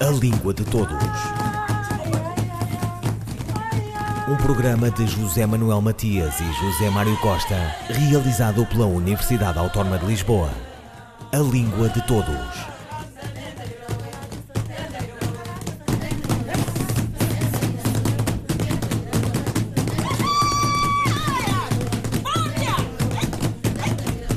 A Língua de Todos. Um programa de José Manuel Matias e José Mário Costa, realizado pela Universidade Autónoma de Lisboa. A Língua de Todos.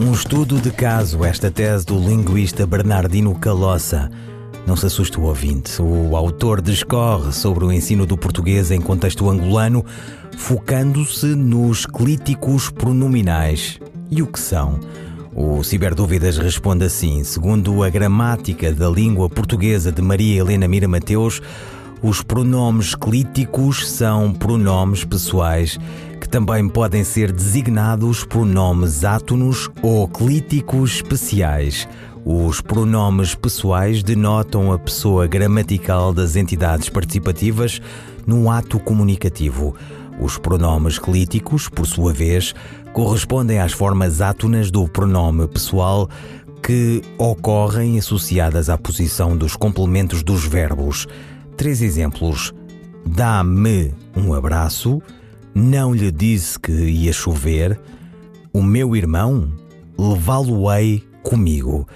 Um estudo de caso, esta tese do linguista Bernardino Calossa. Não se assuste o ouvinte. O autor discorre sobre o ensino do português em contexto angolano, focando-se nos clíticos pronominais. E o que são? O Ciberdúvidas responde assim: segundo a gramática da língua portuguesa de Maria Helena Mira Mateus, os pronomes clíticos são pronomes pessoais que também podem ser designados pronomes átonos ou clíticos especiais. Os pronomes pessoais denotam a pessoa gramatical das entidades participativas num ato comunicativo. Os pronomes clíticos, por sua vez, correspondem às formas átonas do pronome pessoal que ocorrem associadas à posição dos complementos dos verbos. Três exemplos: dá-me um abraço, não lhe disse que ia chover, o meu irmão, levá-lo-ei comigo.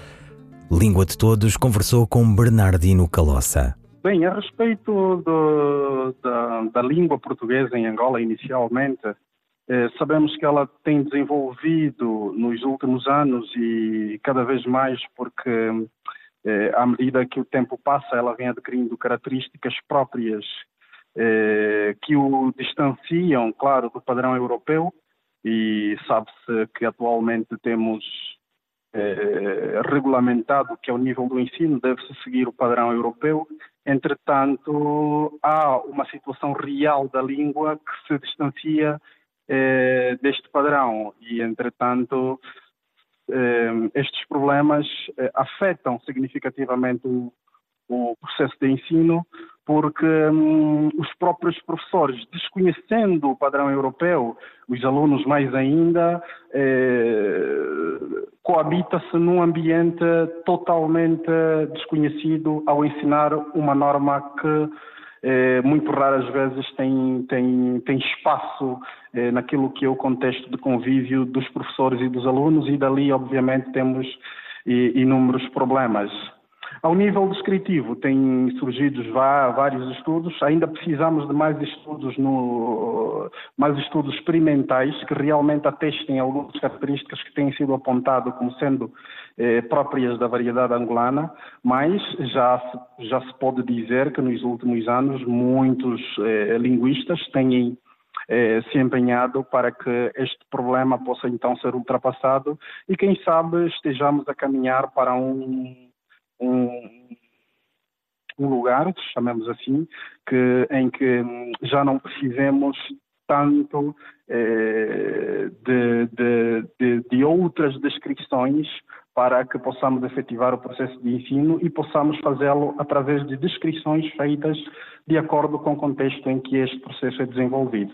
Língua de Todos conversou com Bernardino Calossa. Bem, a respeito do, da, da, língua portuguesa em Angola, inicialmente, eh, sabemos que ela tem desenvolvido nos últimos anos e cada vez mais porque, eh, à medida que o tempo passa, ela vem adquirindo características próprias eh, que o distanciam, claro, do padrão europeu e sabe-se que atualmente temos eh, regulamentado que ao nível do ensino deve-se seguir o padrão europeu. Entretanto, há uma situação real da língua que se distancia eh, deste padrão e, entretanto, eh, estes problemas eh, afetam significativamente o, o processo de ensino, porque hum, os próprios professores, desconhecendo o padrão europeu, os alunos mais ainda, eh, coabita-se num ambiente totalmente desconhecido ao ensinar uma norma que eh, muito raras vezes tem, tem, tem espaço eh, naquilo que é o contexto de convívio dos professores e dos alunos e dali obviamente temos inúmeros problemas. Ao nível descritivo, têm surgido vários estudos, ainda precisamos de mais estudos, no, mais estudos experimentais que realmente atestem algumas características que têm sido apontadas como sendo eh, próprias da variedade angolana, mas já já se pode dizer que nos últimos anos muitos eh, linguistas têm eh, se empenhado para que este problema possa então ser ultrapassado e quem sabe estejamos a caminhar para um um, um lugar, chamemos assim, que, em que já não precisemos tanto eh, de, de, de, de, outras descrições para que possamos efetivar o processo de ensino e possamos fazê-lo através de descrições feitas de acordo com o contexto em que este processo é desenvolvido.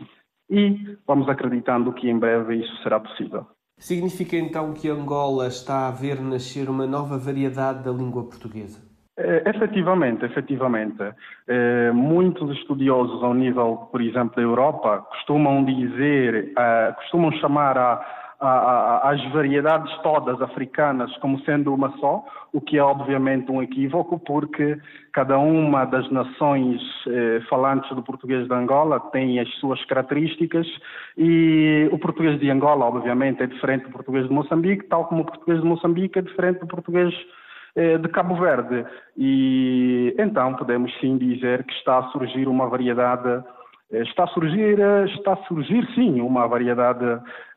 E vamos acreditando que em breve isso será possível. Significa então que Angola está a ver nascer uma nova variedade da língua portuguesa? É, efetivamente, efetivamente. É, muitos estudiosos ao nível, por exemplo, da Europa, costumam dizer, uh, costumam chamar a, as variedades todas africanas como sendo uma só, o que é obviamente um equívoco, porque cada uma das nações eh, falantes do português de Angola tem as suas características e o português de Angola, obviamente, é diferente do português de Moçambique, tal como o português de Moçambique é diferente do português eh, de Cabo Verde. E então podemos sim dizer que está a surgir uma variedade está a surgir, eh, está a surgir sim uma variedade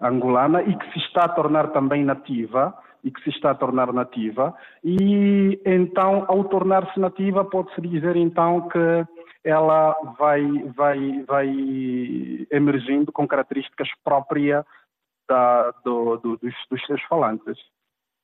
angolana e que se está a tornar também nativa e que se está a tornar nativa e então ao tornar-se nativa pode-se dizer então que ela vai, vai, vai emergindo com características próprias da, do, do, dos, dos seus falantes.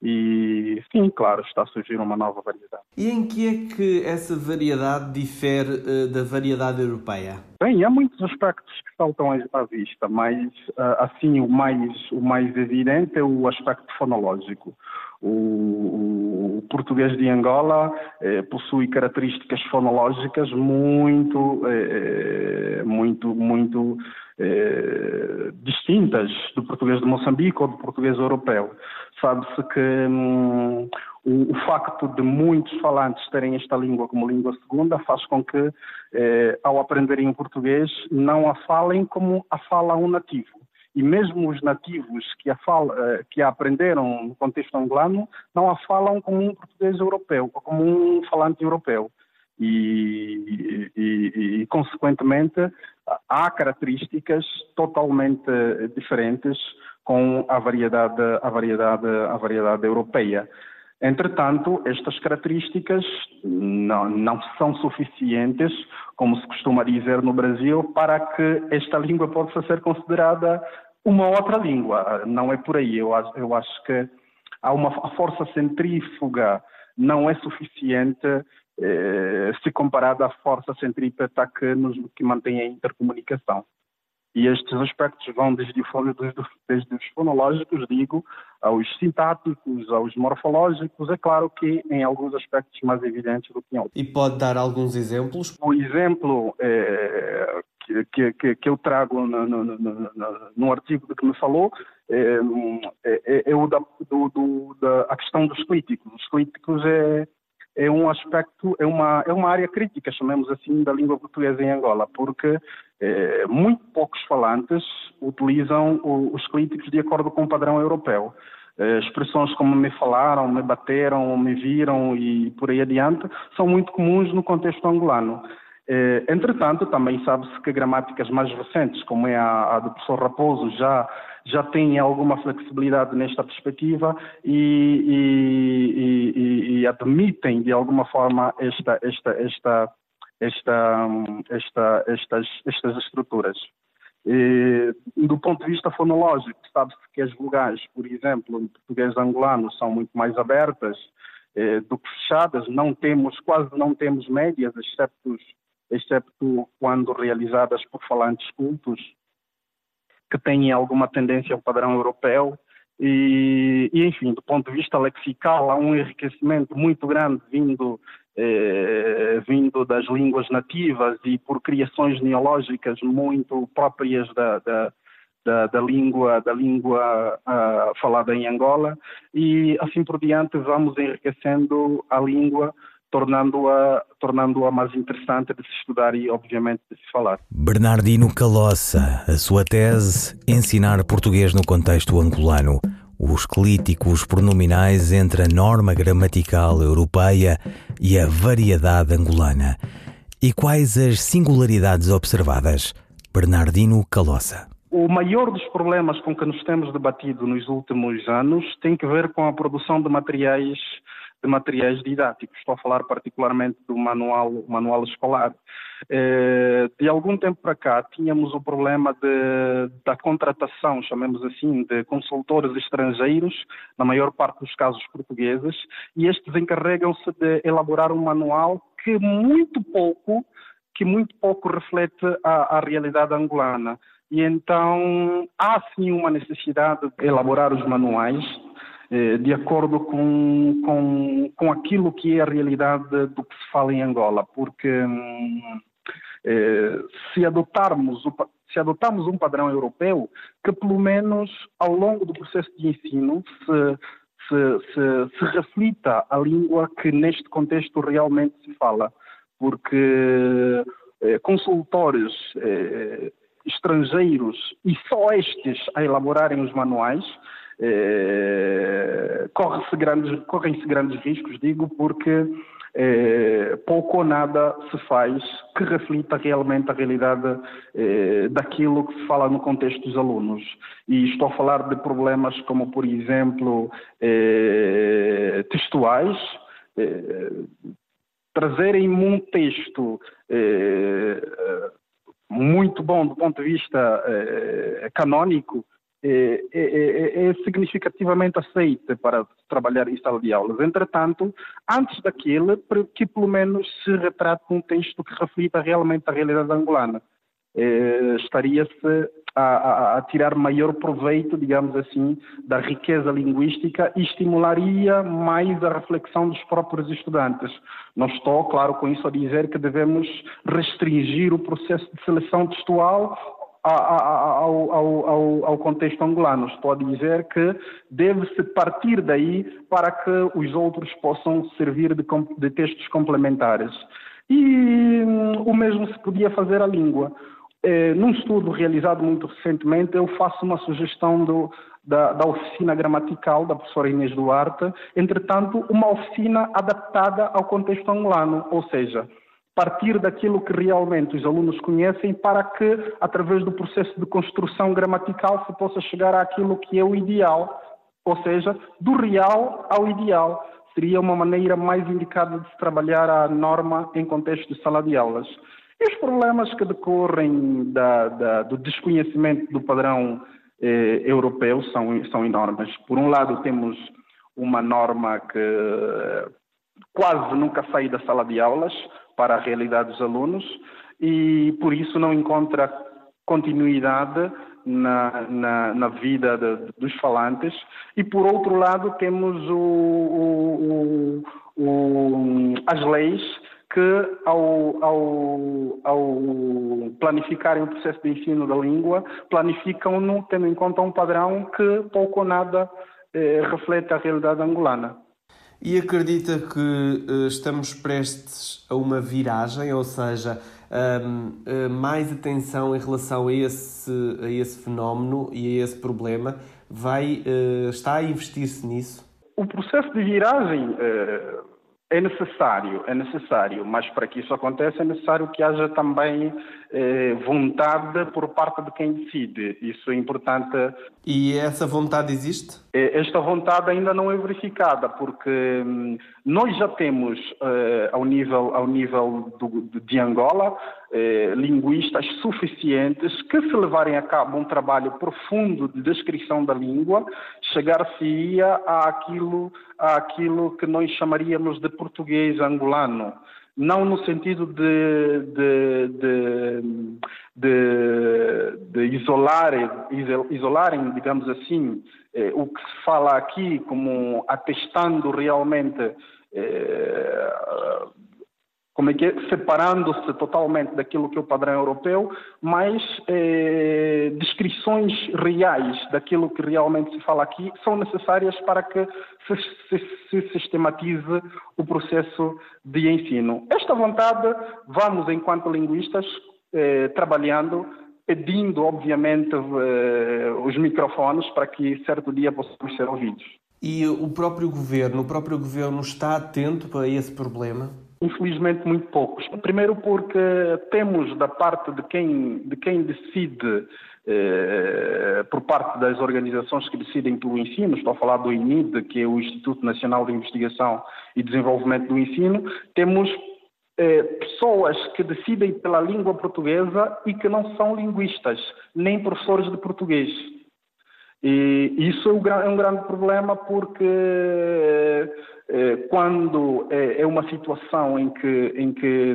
E sim, claro, está a surgir uma nova variedade. E em que é que essa variedade difere uh, da variedade europeia? Bem, há muitos aspectos que saltam à vista, mas uh, assim o mais, o mais evidente é o aspecto fonológico. O, o português de Angola eh, possui características fonológicas muito, eh, muito, muito eh, distintas do português de Moçambique ou do português europeu. Sabe-se que hum, o, o, facto de muitos falantes terem esta língua como língua segunda faz com que, eh, ao aprenderem o português, não a falem como a fala um nativo. E mesmo os nativos que a, fala, eh, que a aprenderam no contexto angolano não a falam como um português europeu, como um falante europeu. E, e, e, consequentemente, há características totalmente diferentes com a variedade, a variedade, a variedade europeia. Entretanto, estas características não, não, são suficientes, como se costuma dizer no Brasil, para que esta língua possa ser considerada uma outra língua. Não é por aí. Eu, eu acho que há uma força centrífuga não é suficiente eh, se comparada à força centrípeta que, nos, que mantém a intercomunicação. E estes aspectos vão desde, desde, os fonológicos, digo, aos sintáticos, aos morfológicos, é claro que em alguns aspectos mais evidentes do que em outros. E pode dar alguns exemplos? O exemplo é, que, que, que, eu trago no, no, no, no, artigo de que me falou é, é, é o da, do, do, da a questão dos clíticos. Os clíticos é, é um aspecto, é uma, é uma área crítica, chamemos assim, da língua portuguesa em Angola, porque eh, muito poucos falantes utilizam o, os críticos de acordo com o padrão europeu. Eh, expressões como me falaram, me bateram, me viram e por aí adiante são muito comuns no contexto angolano. Eh, entretanto, também sabe-se que gramáticas mais recentes, como é a, a do professor Raposo, já já têm alguma flexibilidade nesta perspectiva e, e, e, e admitem de alguma forma esta, esta, esta, esta, esta, estas, estas estruturas. E, do ponto de vista fonológico, sabe-se que as vogais, por exemplo, no português angolano, são muito mais abertas eh, do que fechadas. Não temos, quase não temos médias, excepto, excepto quando realizadas por falantes cultos que têm alguma tendência ao padrão europeu. E, e, enfim, do ponto de vista lexical, há um enriquecimento muito grande vindo, eh, vindo das línguas nativas e por criações neológicas muito próprias da, da, da, da língua, da língua uh, falada em Angola. E assim por diante, vamos enriquecendo a língua tornando-a tornando mais interessante de se estudar e, obviamente, de se falar. Bernardino Calossa, a sua tese Ensinar português no contexto angolano. Os clíticos pronominais entre a norma gramatical europeia e a variedade angolana. E quais as singularidades observadas? Bernardino Calossa. O maior dos problemas com que nos temos debatido nos últimos anos tem que ver com a produção de materiais de materiais didáticos. Estou a falar particularmente do manual, manual escolar. Eh, de algum tempo para cá, tínhamos o problema de, da contratação, chamemos assim, de consultores estrangeiros, na maior parte dos casos portugueses, e estes encarregam-se de elaborar um manual que muito pouco, que muito pouco reflete a, a realidade angolana. E então há sim uma necessidade de elaborar os manuais de acordo com, com, com aquilo que é a realidade do que se fala em Angola, porque hum, eh, se adotarmos se adotarmos um padrão europeu, que pelo menos ao longo do processo de ensino se, se, se, se reflita a língua que neste contexto realmente se fala, porque eh, consultores eh, estrangeiros e só estes a elaborarem os manuais eh, corre-se grandes, correm-se grandes riscos, digo, porque eh, pouco ou nada se faz que reflita realmente a realidade eh, daquilo que se fala no contexto dos alunos. E estou a falar de problemas como, por exemplo, textuais, trazerem um texto muito bom do ponto de vista canônico, é, é, é, significativamente aceita para trabalhar em sala de aulas. Entretanto, antes daquele, que pelo menos se retrate um texto que reflita realmente a realidade angolana. É, estaria-se a, a, a, tirar maior proveito, digamos assim, da riqueza linguística e estimularia mais a reflexão dos próprios estudantes. Não estou, claro, com isso a dizer que devemos restringir o processo de seleção textual ao, ao, ao, contexto angolano. Estou a dizer que deve-se partir daí para que os outros possam servir de, de textos complementares. E hum, o mesmo se podia fazer à língua. Eh, num estudo realizado muito recentemente, eu faço uma sugestão do, da, da, oficina gramatical da professora Inês Duarte, entretanto, uma oficina adaptada ao contexto angolano, ou seja, partir daquilo que realmente os alunos conhecem para que, através do processo de construção gramatical, se possa chegar àquilo que é o ideal, ou seja, do real ao ideal. Seria uma maneira mais indicada de se trabalhar a norma em contexto de sala de aulas. E os problemas que decorrem da, da, do desconhecimento do padrão eh, europeu são, são enormes. Por um lado, temos uma norma que eh, quase nunca sai da sala de aulas para a realidade dos alunos e, por isso, não encontra continuidade na, na, na vida de, dos falantes. E, por outro lado, temos o, o, o, as leis que, ao, ao, ao, planificarem o processo de ensino da língua, planificam-no tendo em conta um padrão que pouco ou nada eh, reflete a realidade angolana. E acredita que uh, estamos prestes a uma viragem, ou seja, um, uh, mais atenção em relação a esse, a esse fenómeno e a esse problema vai, uh, está a investir-se nisso? O processo de viragem eh, é necessário, é necessário, mas para que isso aconteça é necessário que haja também eh, vontade por parte de quem decide. Isso é importante. E essa vontade existe? Eh, esta vontade ainda não é verificada, porque hum, nós já temos, eh, ao nível, ao nível do, de Angola, eh, linguistas suficientes que, se levarem a cabo um trabalho profundo de descrição da língua, chegar-se-ia àquilo, àquilo que nós chamaríamos de português angolano não no sentido de, de, de, de, isolar, isolarem, digamos assim, eh, o que se fala aqui como atestando realmente eh, como é que é, separando-se totalmente daquilo que é o padrão europeu, mas eh, descrições reais daquilo que realmente se fala aqui são necessárias para que se, se, se sistematize o processo de ensino. Esta vontade vamos, enquanto linguistas, eh, trabalhando pedindo, obviamente, eh, os microfones para que certo dia possamos ser ouvidos. E o próprio governo, o próprio governo está atento para esse problema? Infelizmente, muito poucos. Primeiro, porque temos da parte de quem, de quem decide, eh, por parte das organizações que decidem pelo ensino, estou a falar do INID, que é o Instituto Nacional de Investigação e Desenvolvimento do Ensino, temos eh, pessoas que decidem pela língua portuguesa e que não são linguistas, nem professores de português. E isso é um grande problema porque eh, quando é uma situação em que, em que,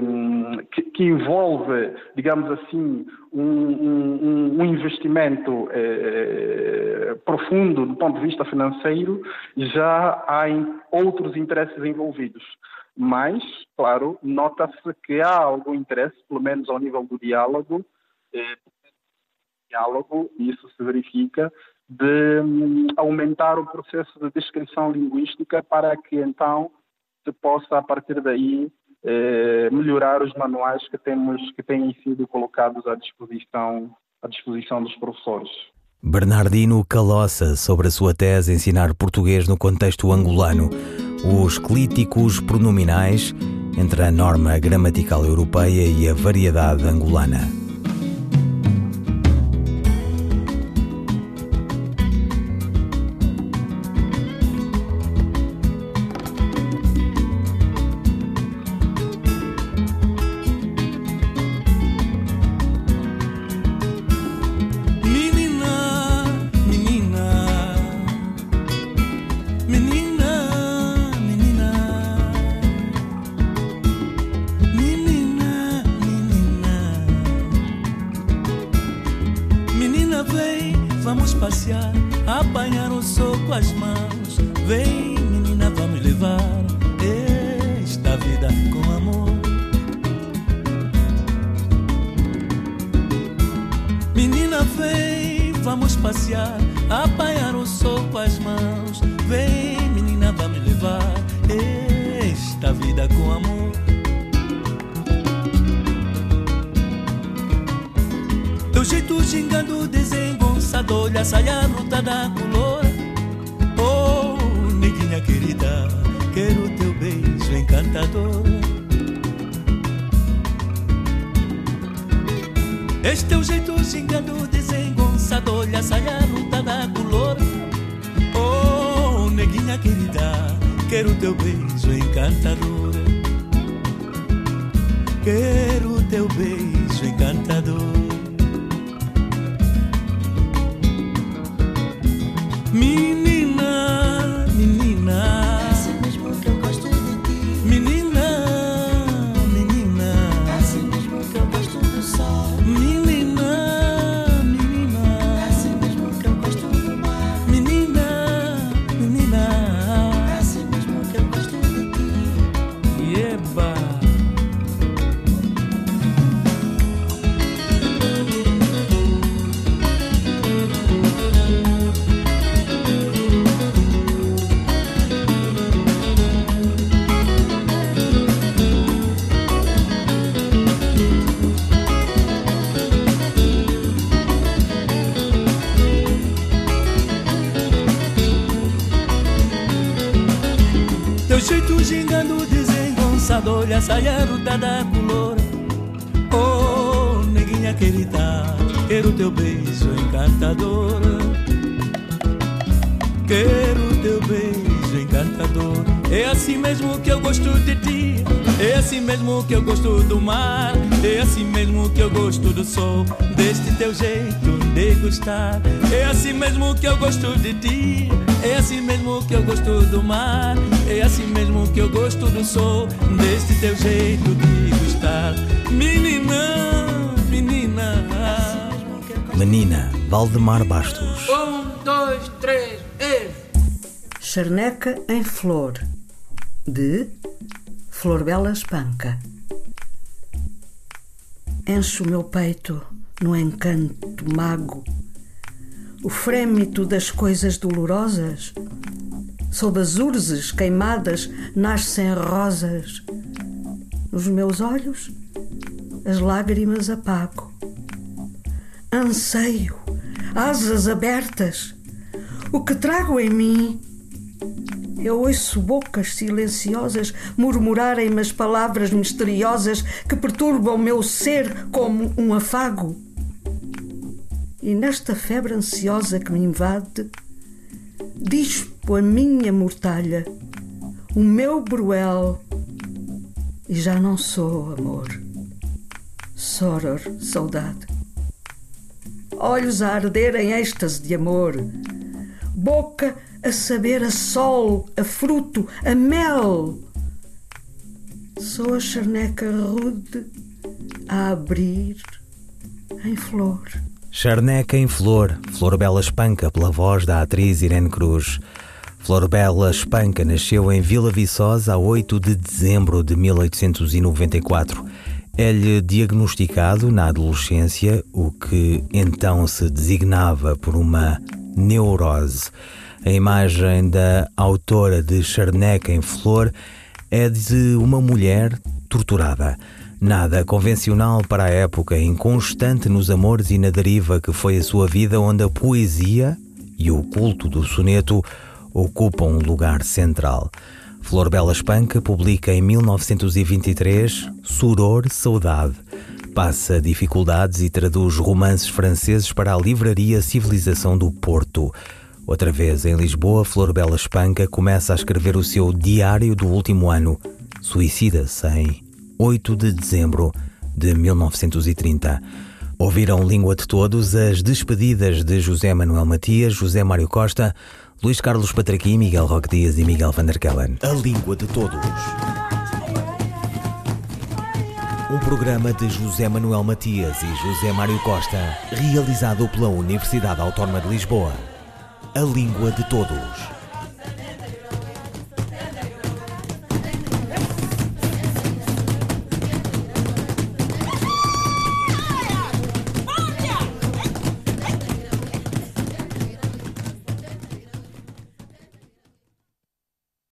que, que envolve, digamos assim, um, um, um investimento é, profundo do ponto de vista financeiro, já há outros interesses envolvidos. Mas, claro, nota-se que há algum interesse, pelo menos ao nível do diálogo, é, diálogo, isso se verifica, de hum, aumentar o processo de descrição linguística para que então se possa, a partir daí, eh, melhorar os manuais que, temos, que têm sido colocados à disposição, à disposição dos professores. Bernardino Calossa, sobre a sua tese Ensinar Português no Contexto Angolano, os clíticos pronominais entre a norma gramatical europeia e a variedade angolana. Olha a saia ruta da color. Oh, neguinha querida, quero teu beijo encantador. Este teu jeito gingando, desengonçado, a saia ruta da color. Oh, neguinha querida, quero teu beijo encantador. Quero teu beijo saia da color. Oh, neguinha querida, quero teu beijo encantador. Quero teu beijo encantador. É assim mesmo que eu gosto de ti. É assim mesmo que eu gosto do mar. É assim mesmo que eu gosto do sol. Deste teu jeito de gostar. É assim mesmo que eu gosto de ti. É assim mesmo que eu gosto do mar. É assim mesmo que eu gosto do sol. Deste teu jeito de gostar. Menina, menina. Menina, Valdemar Bastos. Um, dois, três, e... Charneca em Flor, de Flor Bela Espanca. Enche o meu peito no encanto mago, o frêmito das coisas dolorosas. Sob as urzes queimadas nascem rosas. Nos meus olhos, as lágrimas apago. Anseio, asas abertas. O que trago em mim eu ouço bocas silenciosas murmurarem-me as palavras misteriosas que perturbam meu ser como um afago. E nesta febre ansiosa que me invade, dispo a minha mortalha, o meu bruel, e já não sou amor. Soror, saudade. Olhos a arder em êxtase de amor, boca a saber a sol, a fruto, a mel. Sou a charneca rude a abrir em flor. Charneca em Flor, Flor Bela Espanca, pela voz da atriz Irene Cruz. Flor Bela Espanca nasceu em Vila Viçosa a 8 de dezembro de 1894. É-lhe diagnosticado na adolescência o que então se designava por uma neurose. A imagem da autora de Charneca em Flor é de uma mulher torturada. Nada convencional para a época, inconstante nos amores e na deriva que foi a sua vida, onde a poesia e o culto do soneto ocupam um lugar central. Flor Bela Espanca publica em 1923 Suror Saudade. Passa dificuldades e traduz romances franceses para a livraria Civilização do Porto. Outra vez em Lisboa, Flor Bela Espanca começa a escrever o seu Diário do Último Ano. Suicida-se em 8 de dezembro de 1930. Ouviram Língua de Todos as despedidas de José Manuel Matias, José Mário Costa, Luís Carlos Patraqui, Miguel Roque Dias e Miguel Van der Kellen. A Língua de Todos. Um programa de José Manuel Matias e José Mário Costa, realizado pela Universidade Autónoma de Lisboa. A língua de todos.